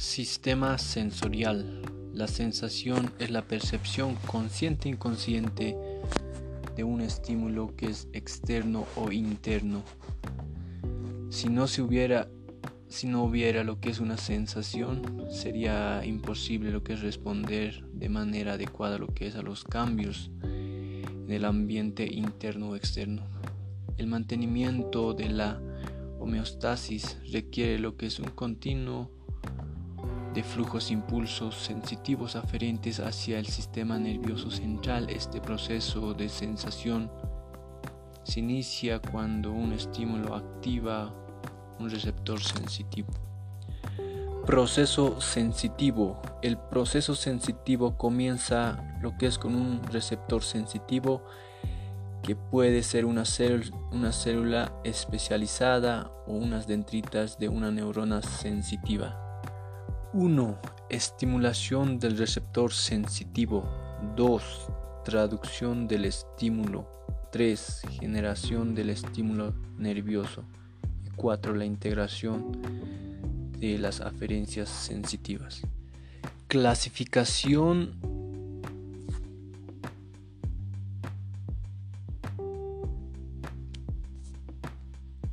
Sistema sensorial. La sensación es la percepción consciente e inconsciente de un estímulo que es externo o interno. Si no se hubiera si no hubiera lo que es una sensación, sería imposible lo que es responder de manera adecuada lo que es a los cambios en el ambiente interno o externo. El mantenimiento de la homeostasis requiere lo que es un continuo flujos impulsos sensitivos aferentes hacia el sistema nervioso central. Este proceso de sensación se inicia cuando un estímulo activa un receptor sensitivo. Proceso sensitivo. El proceso sensitivo comienza lo que es con un receptor sensitivo que puede ser una, una célula especializada o unas dendritas de una neurona sensitiva. 1. Estimulación del receptor sensitivo. 2. Traducción del estímulo. 3. Generación del estímulo nervioso. Y 4. La integración de las aferencias sensitivas. Clasificación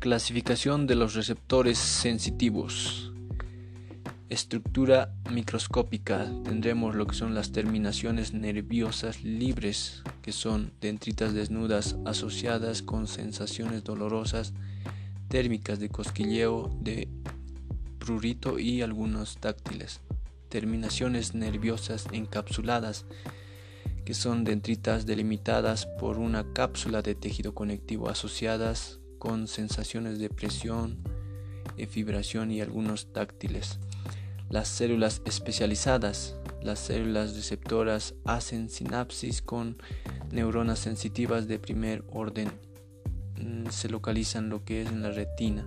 Clasificación de los receptores sensitivos. Estructura microscópica tendremos lo que son las terminaciones nerviosas libres, que son dendritas desnudas asociadas con sensaciones dolorosas térmicas de cosquilleo, de prurito y algunos táctiles. Terminaciones nerviosas encapsuladas, que son dendritas delimitadas por una cápsula de tejido conectivo asociadas con sensaciones de presión, de vibración y algunos táctiles. Las células especializadas, las células receptoras hacen sinapsis con neuronas sensitivas de primer orden. Mm, se localizan lo que es en la retina,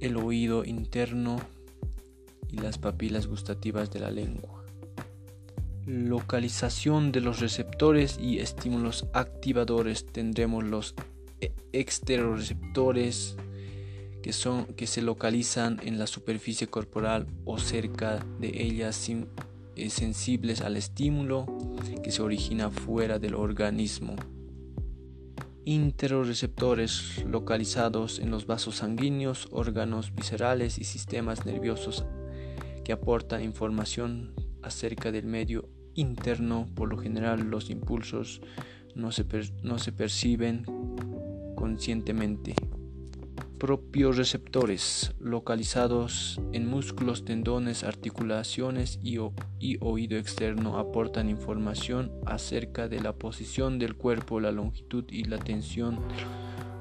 el oído interno y las papilas gustativas de la lengua. Localización de los receptores y estímulos activadores tendremos los e-, exteroreceptores que, son, que se localizan en la superficie corporal o cerca de ellas eh, sensibles al estímulo que se origina fuera del organismo. Interoreceptores localizados en los vasos sanguíneos, órganos viscerales y sistemas nerviosos que aportan información acerca del medio interno. Por lo general los impulsos no se, no se perciben conscientemente propios receptores localizados en músculos, tendones, articulaciones y, oído externo aportan información acerca de la posición del cuerpo, la longitud y la tensión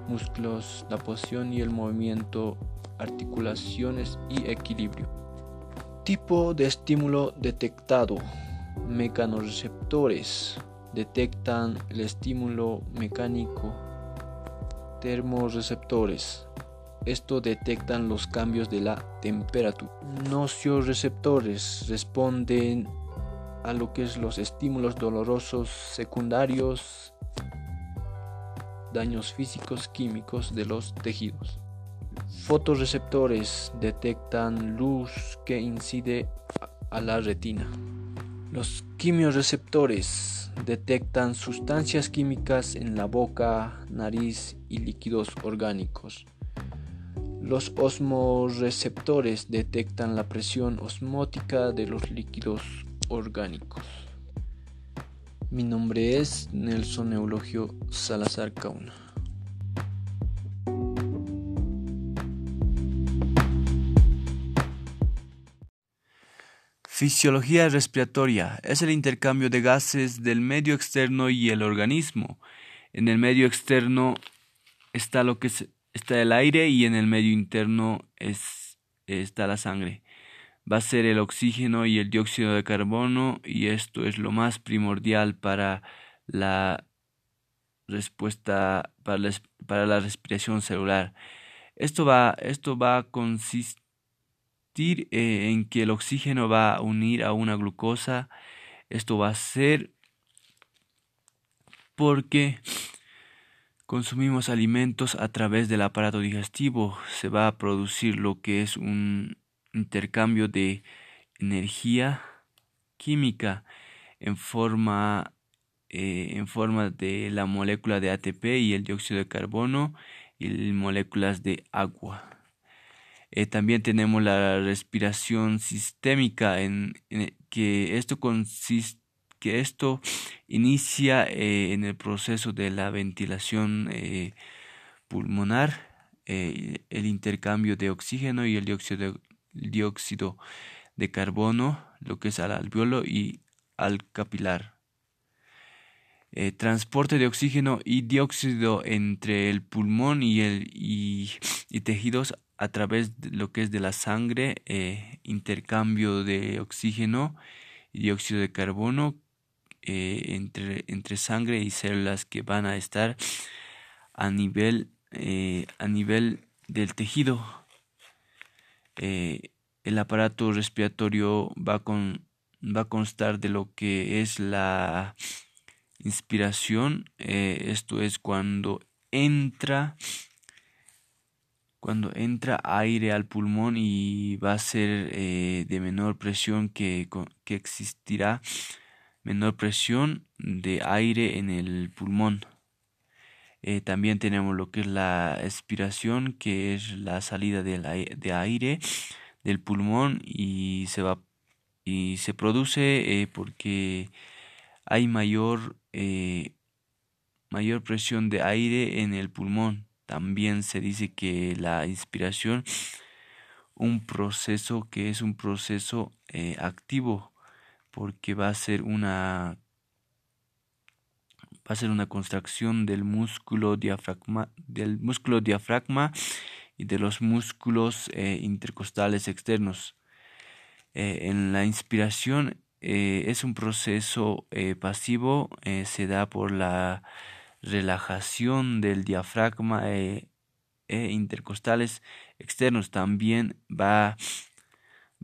músculos, la posición y el movimiento, articulaciones y equilibrio. Tipo de estímulo detectado. Mecanoreceptores detectan el estímulo mecánico. Termoreceptores esto detectan los cambios de la temperatura. Nocioreceptores responden a lo que es los estímulos dolorosos secundarios, daños físicos, químicos de los tejidos. Fotoreceptores detectan luz que incide a la retina. Los quimioreceptores detectan sustancias químicas en la boca, nariz y líquidos orgánicos. Los osmoreceptores detectan la presión osmótica de los líquidos orgánicos. Mi nombre es Nelson Eulogio Salazar Cauna. Fisiología respiratoria es el intercambio de gases del medio externo y el organismo. En el medio externo está lo que se está el aire y en el medio interno es, está la sangre. Va a ser el oxígeno y el dióxido de carbono y esto es lo más primordial para la respuesta, para la, para la respiración celular. Esto va, esto va a consistir eh, en que el oxígeno va a unir a una glucosa. Esto va a ser porque consumimos alimentos a través del aparato digestivo, se va a producir lo que es un, intercambio de energía química en forma, eh, en forma de la molécula de ATP y el dióxido de carbono y moléculas de agua. Eh, también tenemos la respiración sistémica en, que esto consiste que esto inicia eh, en el proceso de la ventilación pulmonar, el intercambio de oxígeno y el dióxido de, carbono, lo que es al alveolo y al capilar. Eh, transporte de oxígeno y dióxido entre el pulmón y, el, y, tejidos a través de lo que es de la sangre, eh, intercambio de oxígeno y dióxido de carbono eh, entre, entre, sangre y células que van a estar a nivel, a nivel del tejido. Eh, el aparato respiratorio va, con, va a constar de lo que es la inspiración, eh, esto es cuando entra cuando entra aire al pulmón y va a ser eh, de menor presión que, que existirá menor presión de aire en el pulmón. Eh, también tenemos lo que es la expiración, que es la salida de aire del pulmón y se va y se produce eh, porque hay mayor eh, mayor presión de aire en el pulmón. También se dice que la inspiración un proceso que es un proceso activo porque va a ser una va a ser una contracción del músculo diafragma, del músculo diafragma y de los músculos eh, intercostales externos. Eh, en la inspiración eh, es un proceso pasivo, se da por la relajación del diafragma e intercostales externos. También va,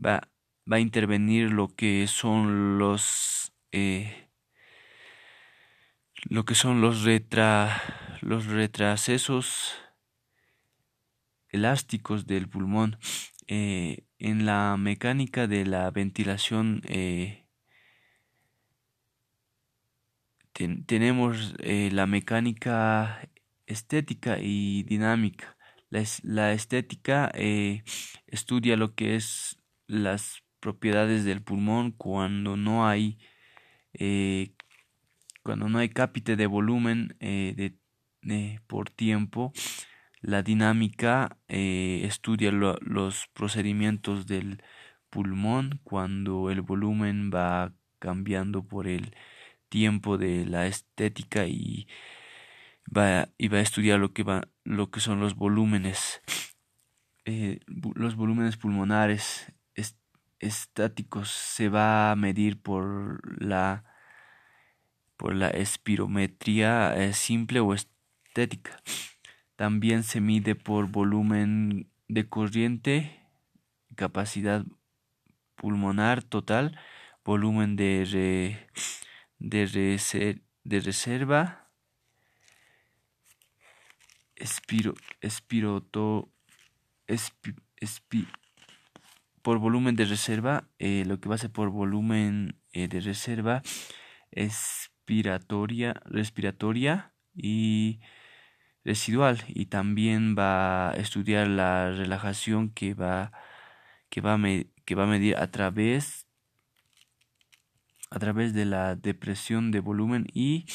va, va a intervenir lo que son los lo que son los, retra, los retracesos elásticos del pulmón. Eh, en la mecánica de la ventilación eh, tenemos eh, la mecánica estética y dinámica. La, la estética estudia lo que es las propiedades del pulmón cuando no hay cuando no hay cápite de volumen eh, por tiempo, la dinámica eh, estudia los procedimientos del pulmón cuando el volumen va cambiando por el tiempo de la estética y va, y va a estudiar lo que, va, lo que son los volúmenes, eh, los volúmenes pulmonares estáticos se va a medir por la por la espirometría eh, simple o estética. También se mide por volumen de corriente, capacidad pulmonar total, volumen de, de, de reserva, espiro, espiroto, por volumen de reserva, eh, lo que va a ser por volumen eh, de reserva es respiratoria, respiratoria y residual. Y también va a estudiar la relajación que va que va a, que va a medir a través a través de la depresión de volumen. Y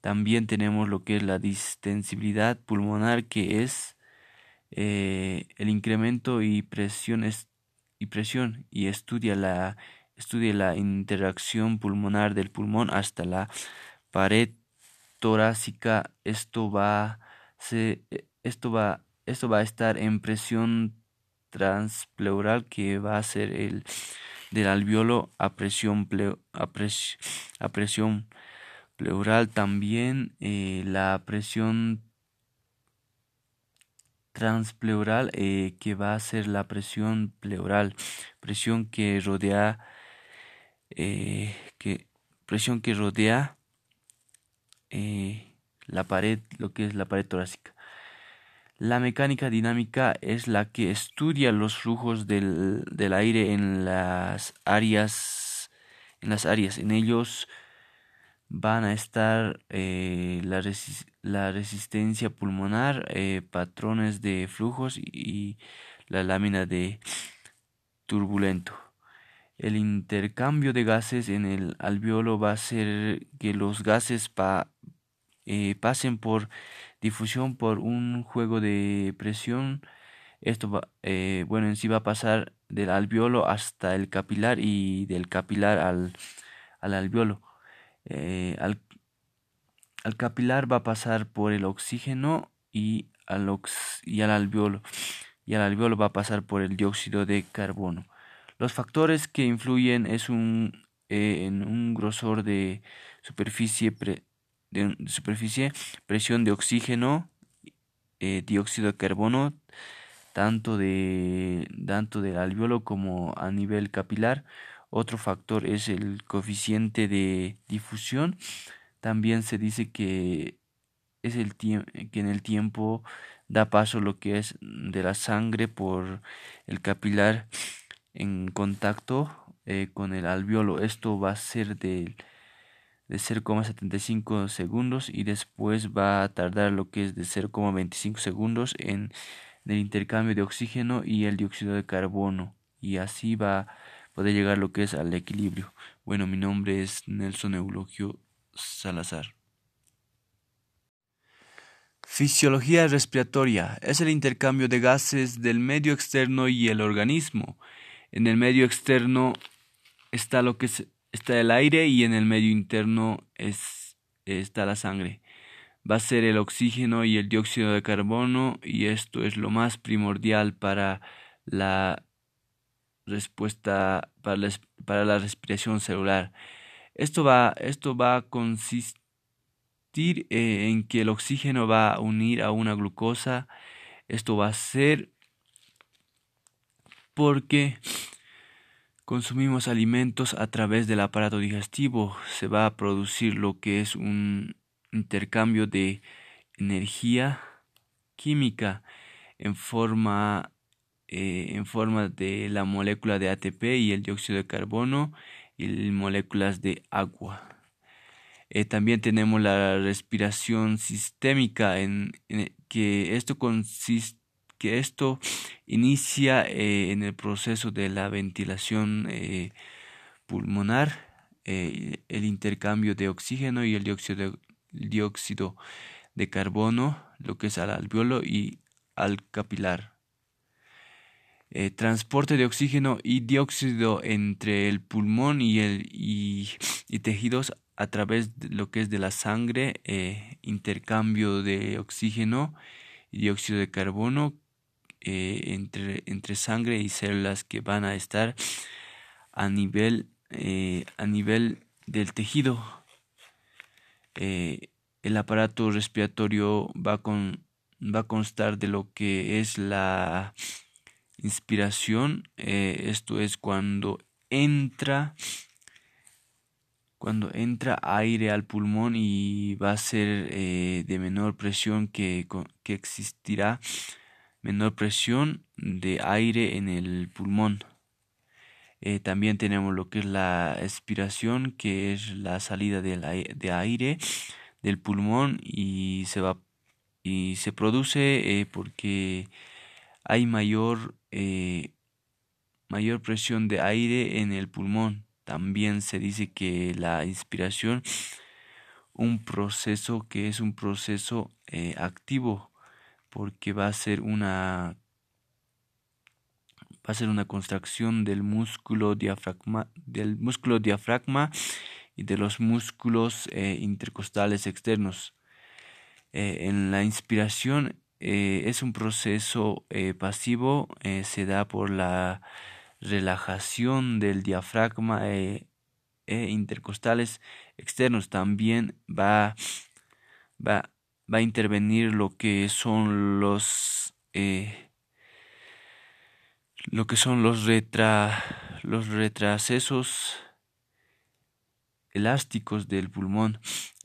también tenemos lo que es la distensibilidad pulmonar que es eh, el incremento y presión y presión y estudia la Estudie la interacción pulmonar del pulmón hasta la pared torácica. Esto va, se, esto va, esto va a estar en presión transpleural que va a ser el del alveolo a presión, a, presión pleural también eh, la presión transpleural eh, que va a ser la presión pleural presión que rodea eh, que presión que rodea eh, la pared, lo que es la pared torácica. La mecánica dinámica es la que estudia los flujos del, del aire en las áreas en las áreas en ellos van a estar la, la, resistencia pulmonar, eh, patrones de flujos y, la lámina de turbulento. El intercambio de gases en el alveolo va a hacer que los gases eh, pasen por difusión por un juego de presión. Esto va, bueno, en sí va a pasar del alveolo hasta el capilar y del capilar al, al alveolo. Eh, al, capilar va a pasar por el oxígeno y al, al alveolo y al alveolo va a pasar por el dióxido de carbono. Los factores que influyen es un, eh, en un grosor de superficie, de, superficie presión de oxígeno, eh, dióxido de carbono, tanto, de, tanto del alveolo como a nivel capilar. Otro factor es el coeficiente de difusión. También se dice que es el que en el tiempo da paso lo que es de la sangre por el capilar en contacto eh, con el alveolo. Esto va a ser de, de 0,75 segundos y después va a tardar lo que es de 0,25 segundos en el intercambio de oxígeno y el dióxido de carbono. Y así va puede llegar lo que es al equilibrio. Bueno, mi nombre es Nelson Eulogio Salazar. Fisiología respiratoria es el intercambio de gases del medio externo y el organismo. En el medio externo está lo que está el aire y en el medio interno es, está la sangre. Va a ser el oxígeno y el dióxido de carbono y esto es lo más primordial para la respuesta para la respiración celular. Esto va, esto va a consistir eh, en que el oxígeno va a unir a una glucosa. Esto va a ser porque consumimos alimentos a través del aparato digestivo. Se va a producir lo que es un intercambio de energía química en forma eh, en forma de la molécula de ATP y el dióxido de carbono y moléculas de agua. Eh, también tenemos la respiración sistémica en, que esto consiste que esto inicia eh, en el proceso de la ventilación pulmonar, el intercambio de oxígeno y el dióxido de, dióxido de carbono, lo que es al alveolo y al capilar. Eh, transporte de oxígeno y dióxido entre el pulmón y, el, y, tejidos a través de lo que es de la sangre, eh, intercambio de oxígeno y dióxido de carbono eh, entre, entre sangre y células que van a estar a nivel, a nivel del tejido. el aparato respiratorio va, con, va a constar de lo que es la Inspiración, eh, esto es cuando entra cuando entra aire al pulmón y va a ser eh, de menor presión que, que, existirá menor presión de aire en el pulmón. Eh, también tenemos lo que es la expiración, que es la salida de, de aire del pulmón y se va y se produce porque hay mayor, eh, mayor presión de aire en el pulmón. También se dice que la inspiración, un proceso que es un proceso eh, activo, porque va a ser una va a ser una contracción del músculo diafragma, del músculo diafragma y de los músculos eh, intercostales externos. en la inspiración eh, es un proceso eh, pasivo, eh, se da por la relajación del diafragma e intercostales externos. También va, va, va, a intervenir lo que son los lo que son los retra, los retracesos elásticos del pulmón.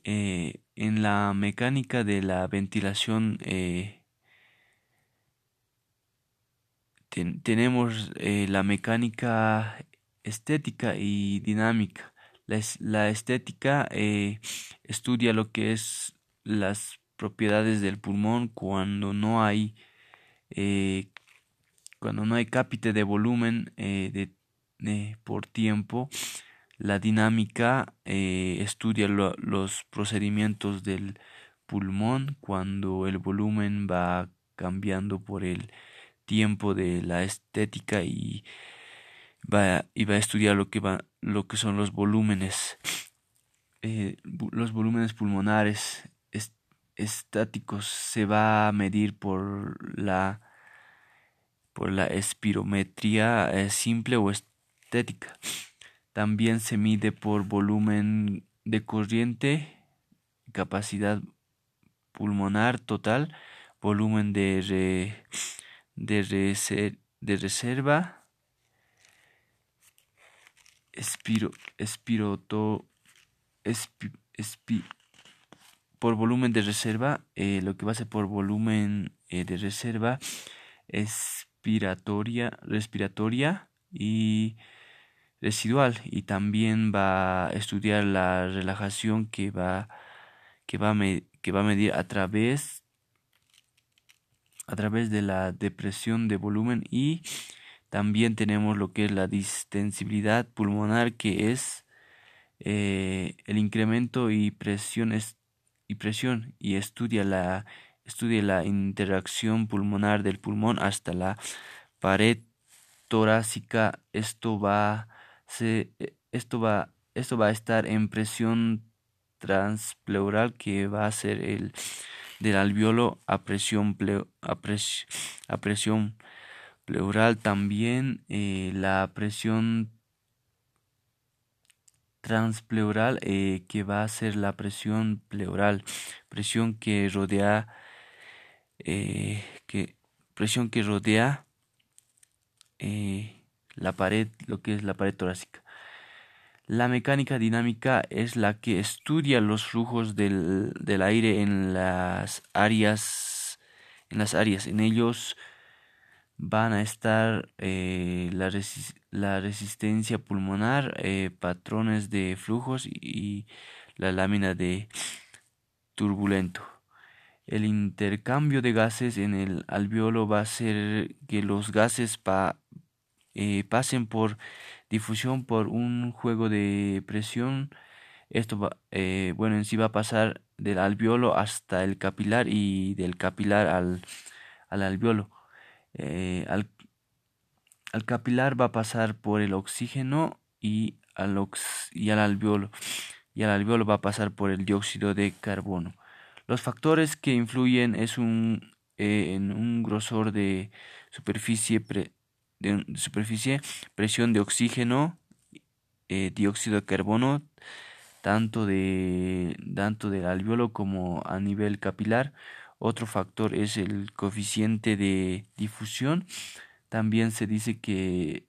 en la mecánica de la ventilación tenemos eh, la mecánica estética y dinámica. La, estética eh, estudia lo que es las propiedades del pulmón cuando no hay eh, cuando no hay cápite de volumen de, por tiempo la dinámica estudia los procedimientos del pulmón cuando el volumen va cambiando por el tiempo de la estética y va, y va a estudiar lo que, va, lo que son los volúmenes, eh, los volúmenes pulmonares estáticos se va a medir por la por la espirometría eh, simple o estética. También se mide por volumen de corriente, capacidad pulmonar total, volumen de, de, de reserva, espiro, espiroto, por volumen de reserva, eh, lo que va a ser por volumen eh, de reserva, expiratoria, respiratoria y residual. Y también va a estudiar la relajación que va que va a, que va a medir a través a través de la depresión de volumen y también tenemos lo que es la distensibilidad pulmonar que es eh, el incremento y presión y presión y estudia la estudia la interacción pulmonar del pulmón hasta la pared torácica. Esto va se, esto va esto va a estar en presión transpleural que va a ser el del alveolo a presión, a, presión pleural. También eh, la presión transpleural eh, que va a ser la presión pleural. Presión que rodea eh, que presión que rodea la pared lo que es la pared torácica la mecánica dinámica es la que estudia los flujos del, del aire en las áreas. En las áreas. En ellos van a estar eh, la, la, resistencia pulmonar, eh, patrones de flujos y, la lámina de turbulento. El intercambio de gases en el alveolo va a hacer que los gases pa, eh, pasen por difusión por un juego de presión. Esto va, eh, bueno, en sí va a pasar del alveolo hasta el capilar y del capilar al, al alveolo. Eh, al, al, capilar va a pasar por el oxígeno y al, y al alveolo. Y al alveolo va a pasar por el dióxido de carbono. Los factores que influyen es un, eh, en un grosor de superficie de superficie, presión de oxígeno, eh, dióxido de carbono, tanto, de, tanto del alveolo como a nivel capilar. Otro factor es el coeficiente de difusión. También se dice que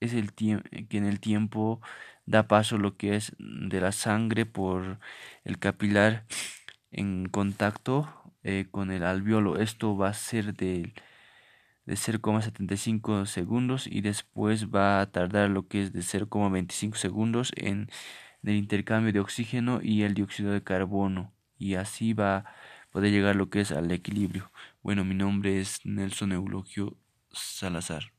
es el que en el tiempo da paso lo que es de la sangre por el capilar en contacto eh, con el alveolo. Esto va a ser del de 0,75 segundos y después va a tardar lo que es de 0,25 segundos en el intercambio de oxígeno y el dióxido de carbono y así va a poder llegar lo que es al equilibrio. Bueno, mi nombre es Nelson Eulogio Salazar.